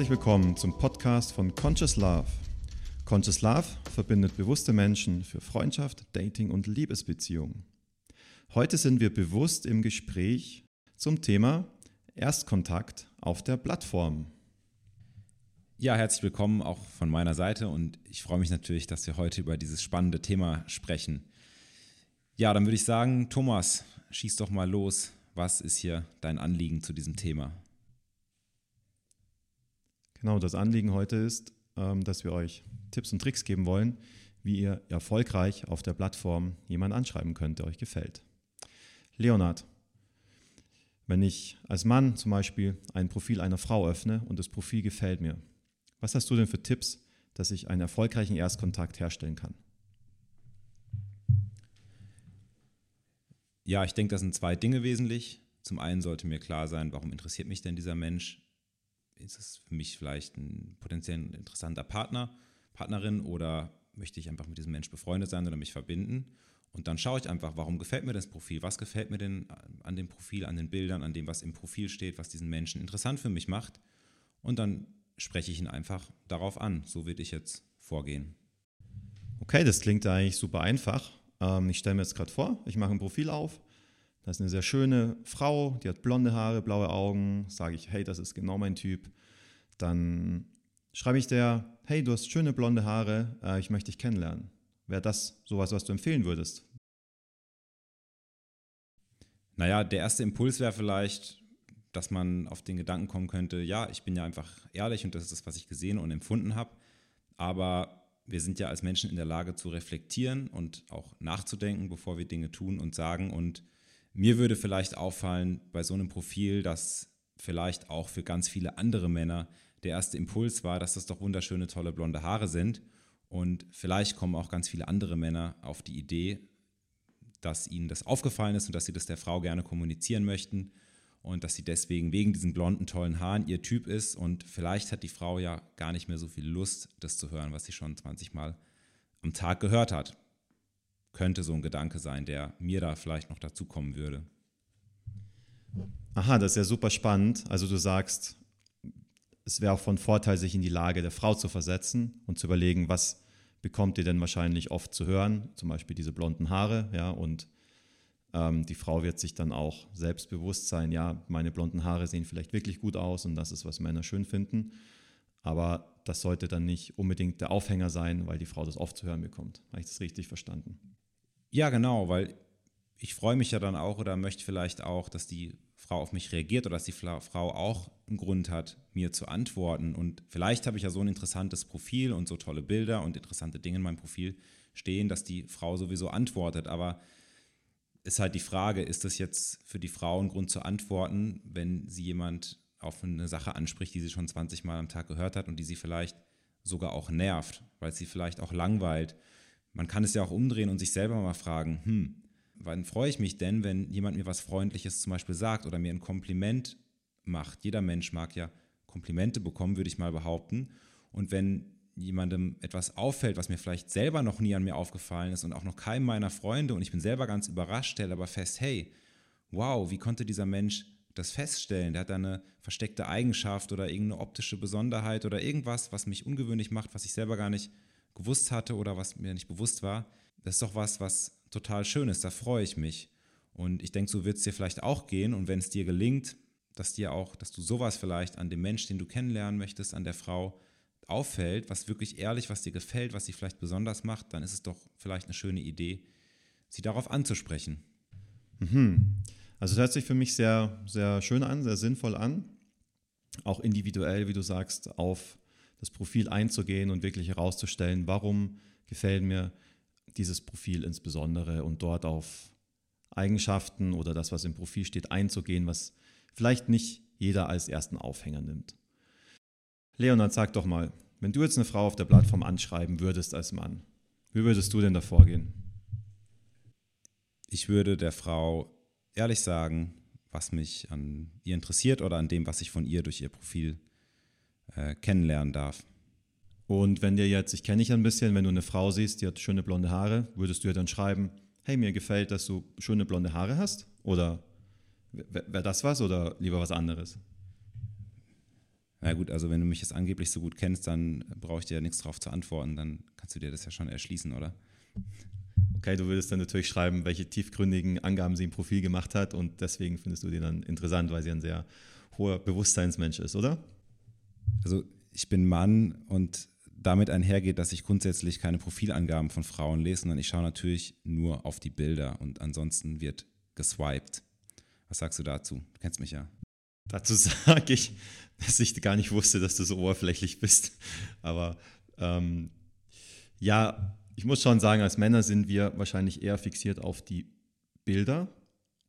Herzlich willkommen zum Podcast von Conscious Love. Conscious Love verbindet bewusste Menschen für Freundschaft, Dating und Liebesbeziehungen. Heute sind wir bewusst im Gespräch zum Thema Erstkontakt auf der Plattform. Ja, herzlich willkommen auch von meiner Seite und ich freue mich natürlich, dass wir heute über dieses spannende Thema sprechen. Ja, dann würde ich sagen, Thomas, schieß doch mal los. Was ist hier dein Anliegen zu diesem Thema? Genau, das Anliegen heute ist, ähm, dass wir euch Tipps und Tricks geben wollen, wie ihr erfolgreich auf der Plattform jemanden anschreiben könnt, der euch gefällt. Leonard, wenn ich als Mann zum Beispiel ein Profil einer Frau öffne und das Profil gefällt mir, was hast du denn für Tipps, dass ich einen erfolgreichen Erstkontakt herstellen kann? Ja, ich denke, das sind zwei Dinge wesentlich. Zum einen sollte mir klar sein, warum interessiert mich denn dieser Mensch? Ist es für mich vielleicht ein potenziell interessanter Partner, Partnerin oder möchte ich einfach mit diesem Mensch befreundet sein oder mich verbinden? Und dann schaue ich einfach, warum gefällt mir das Profil? Was gefällt mir denn an dem Profil, an den Bildern, an dem, was im Profil steht, was diesen Menschen interessant für mich macht? Und dann spreche ich ihn einfach darauf an. So würde ich jetzt vorgehen. Okay, das klingt eigentlich super einfach. Ähm, ich stelle mir jetzt gerade vor, ich mache ein Profil auf das ist eine sehr schöne Frau, die hat blonde Haare, blaue Augen. Sage ich, hey, das ist genau mein Typ. Dann schreibe ich der, hey, du hast schöne blonde Haare, äh, ich möchte dich kennenlernen. Wäre das sowas, was du empfehlen würdest? Naja, der erste Impuls wäre vielleicht, dass man auf den Gedanken kommen könnte, ja, ich bin ja einfach ehrlich und das ist das, was ich gesehen und empfunden habe. Aber wir sind ja als Menschen in der Lage zu reflektieren und auch nachzudenken, bevor wir Dinge tun und sagen. Und mir würde vielleicht auffallen bei so einem Profil, dass vielleicht auch für ganz viele andere Männer der erste Impuls war, dass das doch wunderschöne, tolle blonde Haare sind. Und vielleicht kommen auch ganz viele andere Männer auf die Idee, dass ihnen das aufgefallen ist und dass sie das der Frau gerne kommunizieren möchten und dass sie deswegen wegen diesen blonden, tollen Haaren ihr Typ ist. Und vielleicht hat die Frau ja gar nicht mehr so viel Lust, das zu hören, was sie schon 20 Mal am Tag gehört hat könnte so ein Gedanke sein, der mir da vielleicht noch dazu kommen würde. Aha, das ist ja super spannend. Also du sagst, es wäre auch von Vorteil, sich in die Lage der Frau zu versetzen und zu überlegen, was bekommt ihr denn wahrscheinlich oft zu hören, zum Beispiel diese blonden Haare, ja, und ähm, die Frau wird sich dann auch selbstbewusst sein, ja, meine blonden Haare sehen vielleicht wirklich gut aus und das ist, was Männer schön finden. Aber das sollte dann nicht unbedingt der Aufhänger sein, weil die Frau das oft zu hören bekommt. Habe ich das richtig verstanden? Ja, genau, weil ich freue mich ja dann auch oder möchte vielleicht auch, dass die Frau auf mich reagiert oder dass die Frau auch einen Grund hat, mir zu antworten. Und vielleicht habe ich ja so ein interessantes Profil und so tolle Bilder und interessante Dinge in meinem Profil stehen, dass die Frau sowieso antwortet. Aber ist halt die Frage, ist das jetzt für die Frau ein Grund zu antworten, wenn sie jemand auf eine Sache anspricht, die sie schon 20 Mal am Tag gehört hat und die sie vielleicht sogar auch nervt, weil sie vielleicht auch langweilt man kann es ja auch umdrehen und sich selber mal fragen, hm, wann freue ich mich denn, wenn jemand mir was Freundliches zum Beispiel sagt oder mir ein Kompliment macht? Jeder Mensch mag ja Komplimente bekommen, würde ich mal behaupten. Und wenn jemandem etwas auffällt, was mir vielleicht selber noch nie an mir aufgefallen ist und auch noch keinem meiner Freunde und ich bin selber ganz überrascht, stelle aber fest, hey, wow, wie konnte dieser Mensch das feststellen? Der hat da eine versteckte Eigenschaft oder irgendeine optische Besonderheit oder irgendwas, was mich ungewöhnlich macht, was ich selber gar nicht gewusst hatte oder was mir nicht bewusst war, das ist doch was, was total schön ist. Da freue ich mich. Und ich denke, so wird es dir vielleicht auch gehen. Und wenn es dir gelingt, dass dir auch, dass du sowas vielleicht an dem Mensch, den du kennenlernen möchtest, an der Frau auffällt, was wirklich ehrlich, was dir gefällt, was sie vielleicht besonders macht, dann ist es doch vielleicht eine schöne Idee, sie darauf anzusprechen. Mhm. Also das hört sich für mich sehr, sehr schön an, sehr sinnvoll an. Auch individuell, wie du sagst, auf das Profil einzugehen und wirklich herauszustellen, warum gefällt mir dieses Profil insbesondere und dort auf Eigenschaften oder das, was im Profil steht, einzugehen, was vielleicht nicht jeder als ersten Aufhänger nimmt. Leonard, sag doch mal, wenn du jetzt eine Frau auf der Plattform anschreiben würdest als Mann, wie würdest du denn da vorgehen? Ich würde der Frau ehrlich sagen, was mich an ihr interessiert oder an dem, was ich von ihr durch ihr Profil äh, kennenlernen darf. Und wenn dir jetzt, ich kenne dich ein bisschen, wenn du eine Frau siehst, die hat schöne blonde Haare, würdest du ihr dann schreiben, hey, mir gefällt, dass du schöne blonde Haare hast? Oder wäre das was oder lieber was anderes? Na gut, also wenn du mich jetzt angeblich so gut kennst, dann brauche ich dir ja nichts drauf zu antworten, dann kannst du dir das ja schon erschließen, oder? Okay, du würdest dann natürlich schreiben, welche tiefgründigen Angaben sie im Profil gemacht hat und deswegen findest du die dann interessant, weil sie ein sehr hoher Bewusstseinsmensch ist, oder? Also ich bin Mann und damit einhergeht, dass ich grundsätzlich keine Profilangaben von Frauen lese, sondern ich schaue natürlich nur auf die Bilder und ansonsten wird geswiped. Was sagst du dazu? Du kennst mich ja. Dazu sage ich, dass ich gar nicht wusste, dass du so oberflächlich bist. Aber ähm, ja, ich muss schon sagen, als Männer sind wir wahrscheinlich eher fixiert auf die Bilder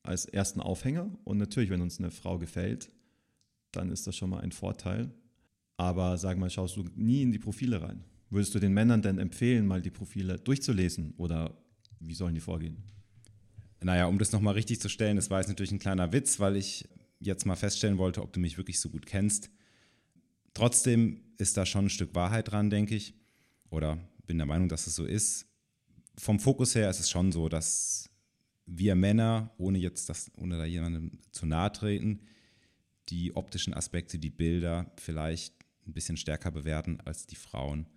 als ersten Aufhänger. Und natürlich, wenn uns eine Frau gefällt, dann ist das schon mal ein Vorteil. Aber sag mal, schaust du nie in die Profile rein? Würdest du den Männern denn empfehlen, mal die Profile durchzulesen oder wie sollen die vorgehen? Naja, um das nochmal richtig zu stellen, das war jetzt natürlich ein kleiner Witz, weil ich jetzt mal feststellen wollte, ob du mich wirklich so gut kennst. Trotzdem ist da schon ein Stück Wahrheit dran, denke ich. Oder bin der Meinung, dass es so ist. Vom Fokus her ist es schon so, dass wir Männer, ohne jetzt das, ohne da jemandem zu nahe treten, die optischen Aspekte, die Bilder vielleicht ein bisschen stärker bewerten als die Frauen.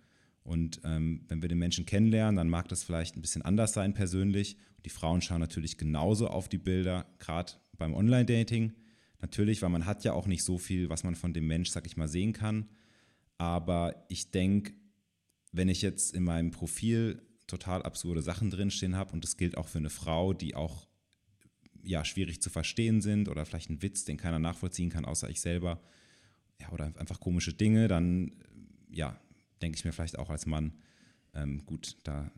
Und ähm, wenn wir den Menschen kennenlernen, dann mag das vielleicht ein bisschen anders sein persönlich. Die Frauen schauen natürlich genauso auf die Bilder, gerade beim Online-Dating. Natürlich, weil man hat ja auch nicht so viel, was man von dem Mensch, sag ich mal, sehen kann. Aber ich denke, wenn ich jetzt in meinem Profil total absurde Sachen drinstehen habe und das gilt auch für eine Frau, die auch ja, schwierig zu verstehen sind oder vielleicht ein Witz, den keiner nachvollziehen kann, außer ich selber, ja, oder einfach komische Dinge, dann ja, denke ich mir vielleicht auch als Mann, ähm, gut, da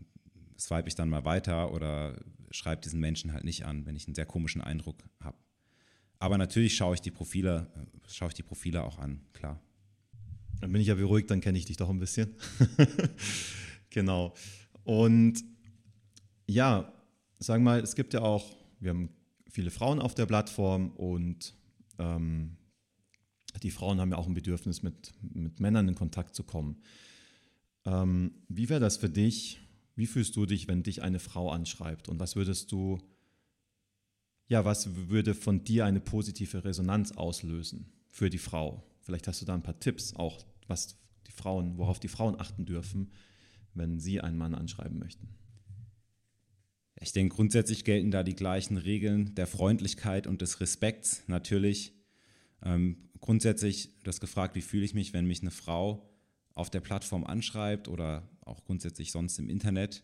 swipe ich dann mal weiter oder schreibe diesen Menschen halt nicht an, wenn ich einen sehr komischen Eindruck habe. Aber natürlich schaue ich die Profile, äh, schaue ich die Profile auch an, klar. Dann bin ich ja beruhigt, dann kenne ich dich doch ein bisschen. genau. Und ja, sagen wir mal, es gibt ja auch, wir haben viele Frauen auf der Plattform und ähm, die Frauen haben ja auch ein Bedürfnis, mit, mit Männern in Kontakt zu kommen. Ähm, wie wäre das für dich? Wie fühlst du dich, wenn dich eine Frau anschreibt? Und was würdest du, ja, was würde von dir eine positive Resonanz auslösen für die Frau? Vielleicht hast du da ein paar Tipps, auch was die Frauen, worauf die Frauen achten dürfen, wenn sie einen Mann anschreiben möchten. Ich denke, grundsätzlich gelten da die gleichen Regeln der Freundlichkeit und des Respekts. Natürlich ähm, grundsätzlich, du hast gefragt, wie fühle ich mich, wenn mich eine Frau auf der Plattform anschreibt oder auch grundsätzlich sonst im Internet.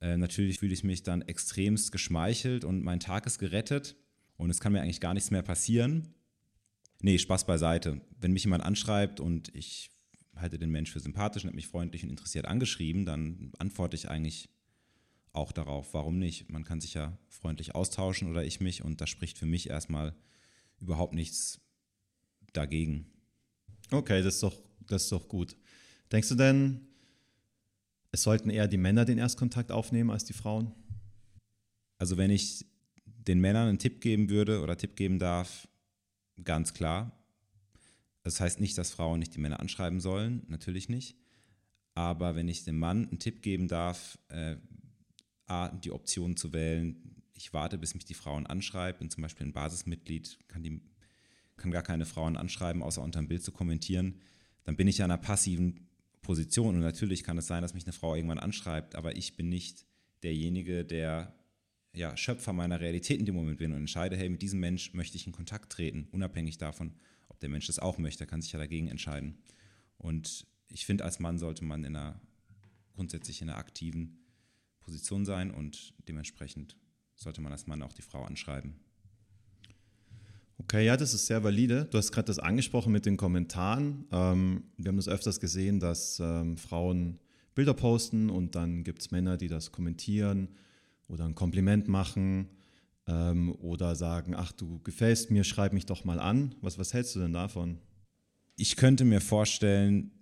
Äh, natürlich fühle ich mich dann extremst geschmeichelt und mein Tag ist gerettet und es kann mir eigentlich gar nichts mehr passieren. Nee, Spaß beiseite. Wenn mich jemand anschreibt und ich halte den Mensch für sympathisch und habe mich freundlich und interessiert angeschrieben, dann antworte ich eigentlich auch darauf, warum nicht? Man kann sich ja freundlich austauschen oder ich mich und da spricht für mich erstmal überhaupt nichts dagegen. Okay, das ist doch, das ist doch gut. Denkst du denn, es sollten eher die Männer den Erstkontakt aufnehmen als die Frauen? Also wenn ich den Männern einen Tipp geben würde oder Tipp geben darf, ganz klar. Das heißt nicht, dass Frauen nicht die Männer anschreiben sollen, natürlich nicht. Aber wenn ich dem Mann einen Tipp geben darf, äh, A, die Option zu wählen, ich warte, bis mich die Frauen anschreiben, bin zum Beispiel ein Basismitglied, kann, die, kann gar keine Frauen anschreiben, außer unter einem Bild zu kommentieren, dann bin ich ja in einer passiven Position. Und natürlich kann es sein, dass mich eine Frau irgendwann anschreibt, aber ich bin nicht derjenige, der ja, Schöpfer meiner Realität in dem Moment bin und entscheide, hey, mit diesem Mensch möchte ich in Kontakt treten, unabhängig davon, ob der Mensch das auch möchte, kann sich ja dagegen entscheiden. Und ich finde, als Mann sollte man in einer, grundsätzlich in einer aktiven Position sein und dementsprechend sollte man als Mann auch die Frau anschreiben. Okay, ja, das ist sehr valide. Du hast gerade das angesprochen mit den Kommentaren. Ähm, wir haben das öfters gesehen, dass ähm, Frauen Bilder posten und dann gibt es Männer, die das kommentieren oder ein Kompliment machen ähm, oder sagen, ach, du gefällst mir, schreib mich doch mal an. Was, was hältst du denn davon? Ich könnte mir vorstellen,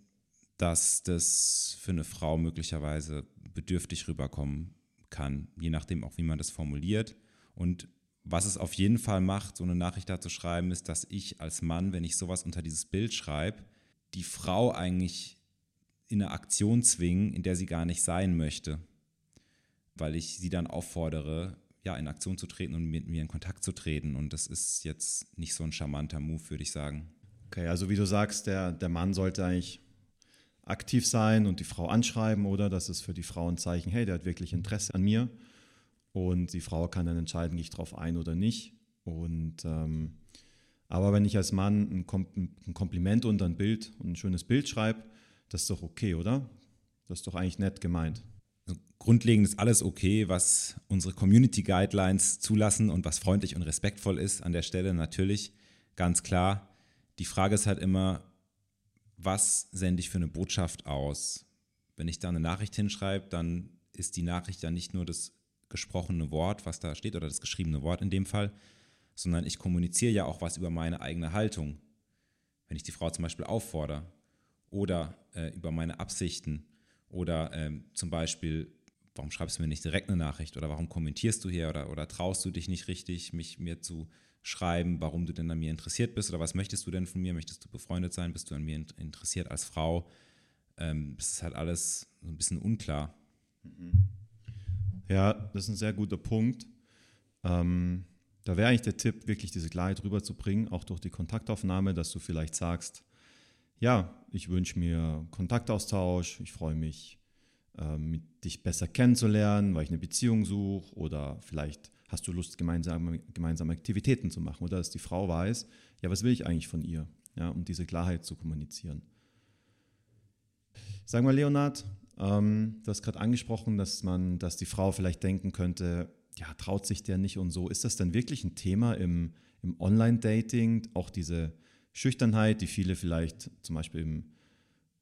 dass das für eine Frau möglicherweise bedürftig rüberkommen kann, je nachdem auch, wie man das formuliert. Und was es auf jeden Fall macht, so eine Nachricht da zu schreiben, ist, dass ich als Mann, wenn ich sowas unter dieses Bild schreibe, die Frau eigentlich in eine Aktion zwingen, in der sie gar nicht sein möchte. Weil ich sie dann auffordere, ja, in Aktion zu treten und mit mir in Kontakt zu treten. Und das ist jetzt nicht so ein charmanter Move, würde ich sagen. Okay, also wie du sagst, der, der Mann sollte eigentlich aktiv sein und die Frau anschreiben, oder? Das ist für die Frau ein Zeichen, hey, der hat wirklich Interesse an mir. Und die Frau kann dann entscheiden, gehe ich drauf ein oder nicht. Und ähm, aber wenn ich als Mann ein, Kom ein Kompliment unter ein Bild und ein schönes Bild schreibe, das ist doch okay, oder? Das ist doch eigentlich nett gemeint. Also grundlegend ist alles okay, was unsere Community Guidelines zulassen und was freundlich und respektvoll ist an der Stelle natürlich, ganz klar. Die Frage ist halt immer, was sende ich für eine Botschaft aus? Wenn ich da eine Nachricht hinschreibe, dann ist die Nachricht ja nicht nur das gesprochene Wort, was da steht, oder das geschriebene Wort in dem Fall, sondern ich kommuniziere ja auch was über meine eigene Haltung. Wenn ich die Frau zum Beispiel auffordere oder äh, über meine Absichten oder ähm, zum Beispiel, warum schreibst du mir nicht direkt eine Nachricht oder warum kommentierst du hier oder, oder traust du dich nicht richtig, mich mir zu schreiben, warum du denn an mir interessiert bist oder was möchtest du denn von mir? Möchtest du befreundet sein? Bist du an mir interessiert als Frau? Ähm, das ist halt alles so ein bisschen unklar. Ja, das ist ein sehr guter Punkt. Ähm, da wäre eigentlich der Tipp, wirklich diese Klarheit rüberzubringen, auch durch die Kontaktaufnahme, dass du vielleicht sagst, ja, ich wünsche mir Kontaktaustausch, ich freue mich, ähm, dich besser kennenzulernen, weil ich eine Beziehung suche oder vielleicht hast du Lust, gemeinsame, gemeinsame Aktivitäten zu machen oder dass die Frau weiß, ja, was will ich eigentlich von ihr, ja, um diese Klarheit zu kommunizieren. Sag mal, Leonard, ähm, du hast gerade angesprochen, dass man, dass die Frau vielleicht denken könnte, ja, traut sich der nicht und so. Ist das denn wirklich ein Thema im, im Online-Dating, auch diese Schüchternheit, die viele vielleicht zum Beispiel im,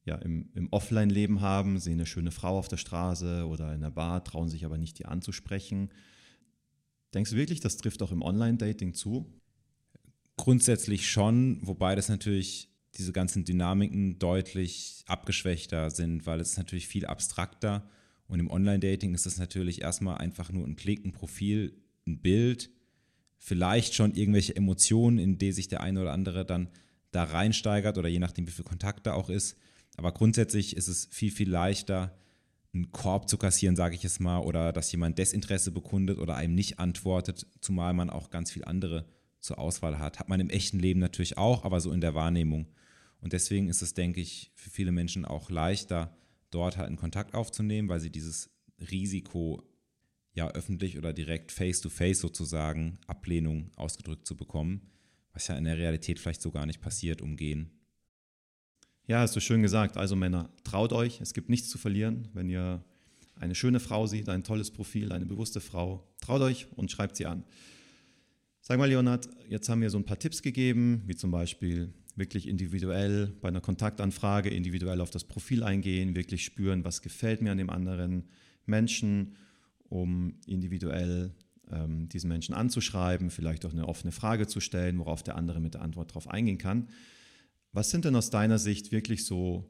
ja, im, im Offline-Leben haben, sehen eine schöne Frau auf der Straße oder in der Bar, trauen sich aber nicht, die anzusprechen. Denkst du wirklich, das trifft auch im Online-Dating zu? Grundsätzlich schon, wobei das natürlich diese ganzen Dynamiken deutlich abgeschwächter sind, weil es natürlich viel abstrakter und im Online-Dating ist das natürlich erstmal einfach nur ein Klick, ein Profil, ein Bild vielleicht schon irgendwelche Emotionen, in die sich der eine oder andere dann da reinsteigert oder je nachdem, wie viel Kontakt da auch ist. Aber grundsätzlich ist es viel, viel leichter, einen Korb zu kassieren, sage ich es mal, oder dass jemand Desinteresse bekundet oder einem nicht antwortet, zumal man auch ganz viel andere zur Auswahl hat. Hat man im echten Leben natürlich auch, aber so in der Wahrnehmung. Und deswegen ist es, denke ich, für viele Menschen auch leichter, dort halt einen Kontakt aufzunehmen, weil sie dieses Risiko ja öffentlich oder direkt face-to-face -face sozusagen Ablehnung ausgedrückt zu bekommen, was ja in der Realität vielleicht so gar nicht passiert, umgehen. Ja, hast du schön gesagt. Also Männer, traut euch, es gibt nichts zu verlieren. Wenn ihr eine schöne Frau seht, ein tolles Profil, eine bewusste Frau, traut euch und schreibt sie an. Sag mal, Leonard, jetzt haben wir so ein paar Tipps gegeben, wie zum Beispiel wirklich individuell bei einer Kontaktanfrage individuell auf das Profil eingehen, wirklich spüren, was gefällt mir an dem anderen Menschen um individuell ähm, diesen Menschen anzuschreiben, vielleicht auch eine offene Frage zu stellen, worauf der andere mit der Antwort darauf eingehen kann. Was sind denn aus deiner Sicht wirklich so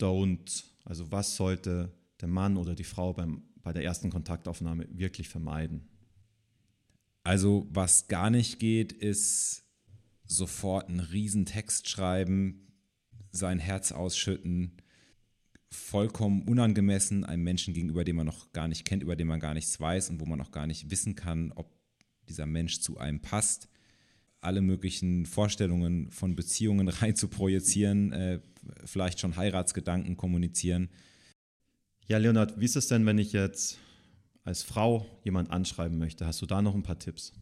Don't? Also was sollte der Mann oder die Frau beim, bei der ersten Kontaktaufnahme wirklich vermeiden? Also was gar nicht geht, ist sofort einen riesen Text schreiben, sein Herz ausschütten, vollkommen unangemessen einem Menschen gegenüber, den man noch gar nicht kennt, über den man gar nichts weiß und wo man auch gar nicht wissen kann, ob dieser Mensch zu einem passt. Alle möglichen Vorstellungen von Beziehungen rein zu projizieren, äh, vielleicht schon Heiratsgedanken kommunizieren. Ja, Leonard, wie ist es denn, wenn ich jetzt als Frau jemand anschreiben möchte? Hast du da noch ein paar Tipps?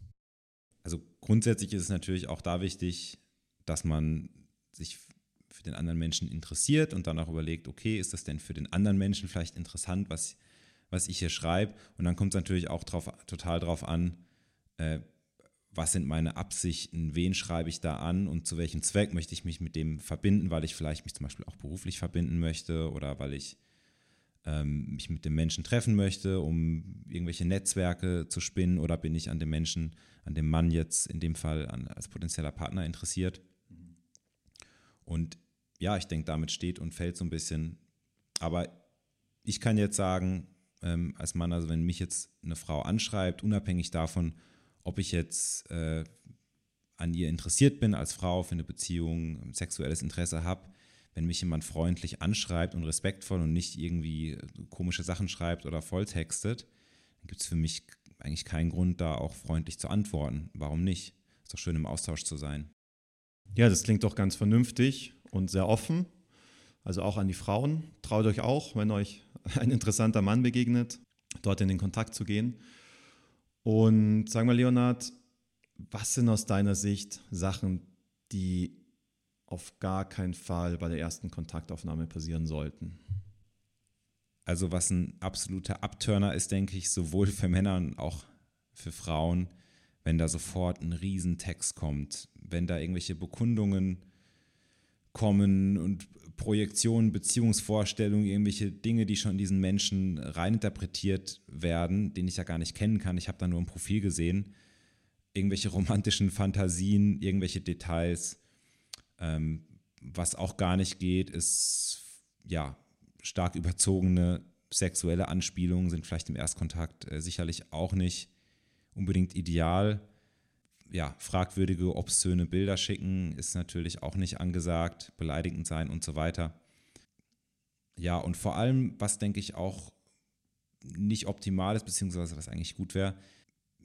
Also grundsätzlich ist es natürlich auch da wichtig, dass man sich für den anderen Menschen interessiert und dann auch überlegt, okay, ist das denn für den anderen Menschen vielleicht interessant, was, was ich hier schreibe? Und dann kommt es natürlich auch drauf, total drauf an, äh, was sind meine Absichten, wen schreibe ich da an und zu welchem Zweck möchte ich mich mit dem verbinden, weil ich vielleicht mich zum Beispiel auch beruflich verbinden möchte oder weil ich ähm, mich mit dem Menschen treffen möchte, um irgendwelche Netzwerke zu spinnen oder bin ich an dem Menschen, an dem Mann jetzt in dem Fall an, als potenzieller Partner interessiert. Und ja, ich denke, damit steht und fällt so ein bisschen. Aber ich kann jetzt sagen, ähm, als Mann, also wenn mich jetzt eine Frau anschreibt, unabhängig davon, ob ich jetzt äh, an ihr interessiert bin als Frau für eine Beziehung, sexuelles Interesse habe, wenn mich jemand freundlich anschreibt und respektvoll und nicht irgendwie äh, komische Sachen schreibt oder volltextet, dann gibt es für mich eigentlich keinen Grund, da auch freundlich zu antworten. Warum nicht? Ist doch schön, im Austausch zu sein. Ja, das klingt doch ganz vernünftig und sehr offen. Also auch an die Frauen. Traut euch auch, wenn euch ein interessanter Mann begegnet, dort in den Kontakt zu gehen. Und sag mal, Leonhard, was sind aus deiner Sicht Sachen, die auf gar keinen Fall bei der ersten Kontaktaufnahme passieren sollten? Also was ein absoluter Abturner ist, denke ich, sowohl für Männer und auch für Frauen, wenn da sofort ein Riesentext kommt, wenn da irgendwelche Bekundungen kommen und Projektionen, Beziehungsvorstellungen, irgendwelche Dinge, die schon in diesen Menschen reininterpretiert werden, den ich ja gar nicht kennen kann. Ich habe da nur ein Profil gesehen. Irgendwelche romantischen Fantasien, irgendwelche Details. Ähm, was auch gar nicht geht, ist ja stark überzogene sexuelle Anspielungen sind vielleicht im Erstkontakt äh, sicherlich auch nicht unbedingt ideal. Ja, fragwürdige, obszöne Bilder schicken ist natürlich auch nicht angesagt, beleidigend sein und so weiter. Ja, und vor allem, was denke ich auch nicht optimal ist, beziehungsweise was eigentlich gut wäre,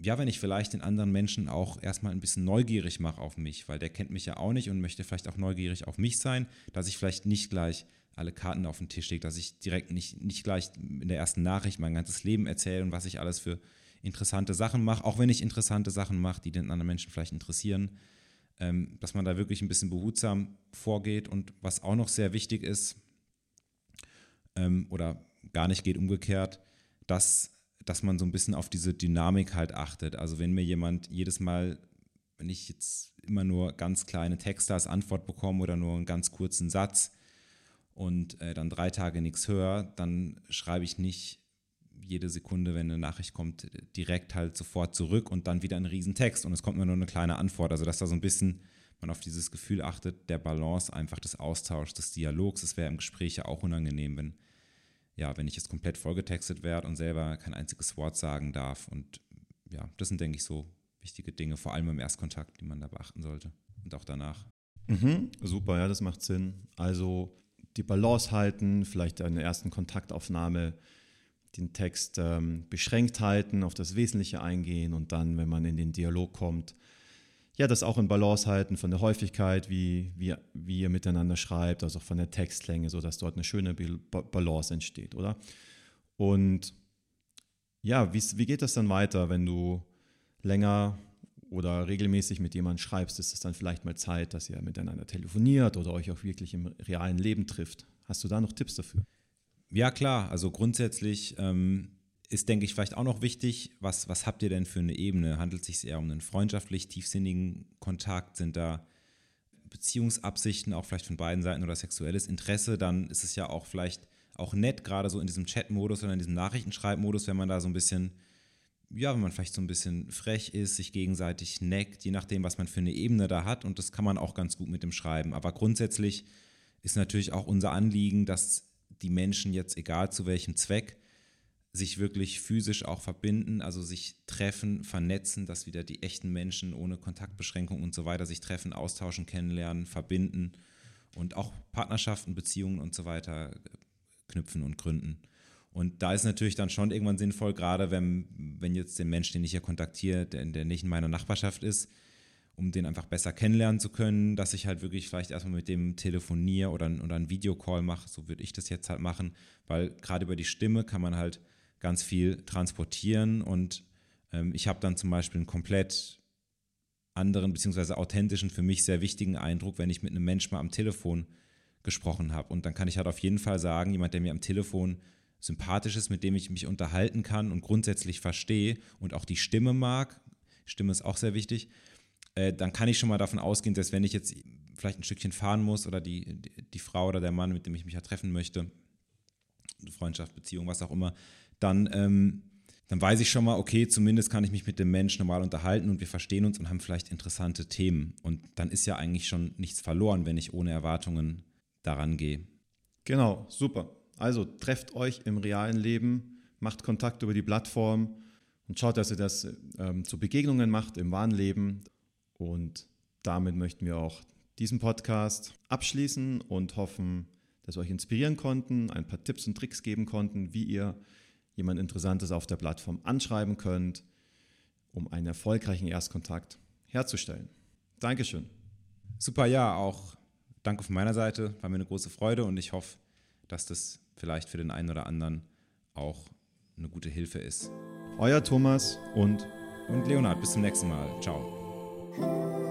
ja, wenn ich vielleicht den anderen Menschen auch erstmal ein bisschen neugierig mache auf mich, weil der kennt mich ja auch nicht und möchte vielleicht auch neugierig auf mich sein, dass ich vielleicht nicht gleich alle Karten auf den Tisch lege, dass ich direkt nicht, nicht gleich in der ersten Nachricht mein ganzes Leben erzähle und was ich alles für interessante Sachen mache, auch wenn ich interessante Sachen mache, die den anderen Menschen vielleicht interessieren, ähm, dass man da wirklich ein bisschen behutsam vorgeht und was auch noch sehr wichtig ist ähm, oder gar nicht geht umgekehrt, dass, dass man so ein bisschen auf diese Dynamik halt achtet. Also wenn mir jemand jedes Mal, wenn ich jetzt immer nur ganz kleine Texte als Antwort bekomme oder nur einen ganz kurzen Satz und äh, dann drei Tage nichts höre, dann schreibe ich nicht jede Sekunde, wenn eine Nachricht kommt, direkt halt sofort zurück und dann wieder ein Riesentext und es kommt mir nur eine kleine Antwort. Also dass da so ein bisschen man auf dieses Gefühl achtet, der Balance einfach des Austauschs, des Dialogs. Es wäre im Gespräch ja auch unangenehm, wenn, ja, wenn ich jetzt komplett vollgetextet werde und selber kein einziges Wort sagen darf. Und ja, das sind, denke ich, so wichtige Dinge, vor allem im Erstkontakt, die man da beachten sollte und auch danach. Mhm, super, ja, das macht Sinn. Also die Balance halten, vielleicht eine ersten Kontaktaufnahme den Text ähm, beschränkt halten, auf das Wesentliche eingehen und dann, wenn man in den Dialog kommt, ja, das auch in Balance halten von der Häufigkeit, wie, wie, wie ihr miteinander schreibt, also von der Textlänge, sodass dort eine schöne Balance entsteht, oder? Und ja, wie, wie geht das dann weiter, wenn du länger oder regelmäßig mit jemandem schreibst? Ist es dann vielleicht mal Zeit, dass ihr miteinander telefoniert oder euch auch wirklich im realen Leben trifft? Hast du da noch Tipps dafür? Ja, klar. Also grundsätzlich ähm, ist, denke ich, vielleicht auch noch wichtig, was, was habt ihr denn für eine Ebene? Handelt es sich eher um einen freundschaftlich tiefsinnigen Kontakt? Sind da Beziehungsabsichten auch vielleicht von beiden Seiten oder sexuelles Interesse? Dann ist es ja auch vielleicht auch nett, gerade so in diesem Chat-Modus oder in diesem Nachrichtenschreibmodus, wenn man da so ein bisschen, ja, wenn man vielleicht so ein bisschen frech ist, sich gegenseitig neckt, je nachdem, was man für eine Ebene da hat. Und das kann man auch ganz gut mit dem Schreiben. Aber grundsätzlich ist natürlich auch unser Anliegen, dass die Menschen jetzt, egal zu welchem Zweck, sich wirklich physisch auch verbinden, also sich treffen, vernetzen, dass wieder die echten Menschen ohne Kontaktbeschränkung und so weiter sich treffen, austauschen, kennenlernen, verbinden und auch Partnerschaften, Beziehungen und so weiter knüpfen und gründen. Und da ist natürlich dann schon irgendwann sinnvoll, gerade wenn, wenn jetzt der Mensch, den ich hier kontaktiere, der, der nicht in meiner Nachbarschaft ist, um den einfach besser kennenlernen zu können, dass ich halt wirklich vielleicht erstmal mit dem telefoniere oder, oder einen Videocall mache, so würde ich das jetzt halt machen, weil gerade über die Stimme kann man halt ganz viel transportieren und ähm, ich habe dann zum Beispiel einen komplett anderen beziehungsweise authentischen, für mich sehr wichtigen Eindruck, wenn ich mit einem Menschen mal am Telefon gesprochen habe. Und dann kann ich halt auf jeden Fall sagen, jemand, der mir am Telefon sympathisch ist, mit dem ich mich unterhalten kann und grundsätzlich verstehe und auch die Stimme mag, Stimme ist auch sehr wichtig, äh, dann kann ich schon mal davon ausgehen, dass wenn ich jetzt vielleicht ein Stückchen fahren muss oder die, die, die Frau oder der Mann, mit dem ich mich ja treffen möchte, Freundschaft, Beziehung, was auch immer, dann, ähm, dann weiß ich schon mal, okay, zumindest kann ich mich mit dem Menschen normal unterhalten und wir verstehen uns und haben vielleicht interessante Themen. Und dann ist ja eigentlich schon nichts verloren, wenn ich ohne Erwartungen daran gehe. Genau, super. Also trefft euch im realen Leben, macht Kontakt über die Plattform und schaut, dass ihr das ähm, zu Begegnungen macht im wahren Leben. Und damit möchten wir auch diesen Podcast abschließen und hoffen, dass wir euch inspirieren konnten, ein paar Tipps und Tricks geben konnten, wie ihr jemand Interessantes auf der Plattform anschreiben könnt, um einen erfolgreichen Erstkontakt herzustellen. Dankeschön. Super, ja, auch danke von meiner Seite. War mir eine große Freude und ich hoffe, dass das vielleicht für den einen oder anderen auch eine gute Hilfe ist. Euer Thomas und und Leonhard. Bis zum nächsten Mal. Ciao.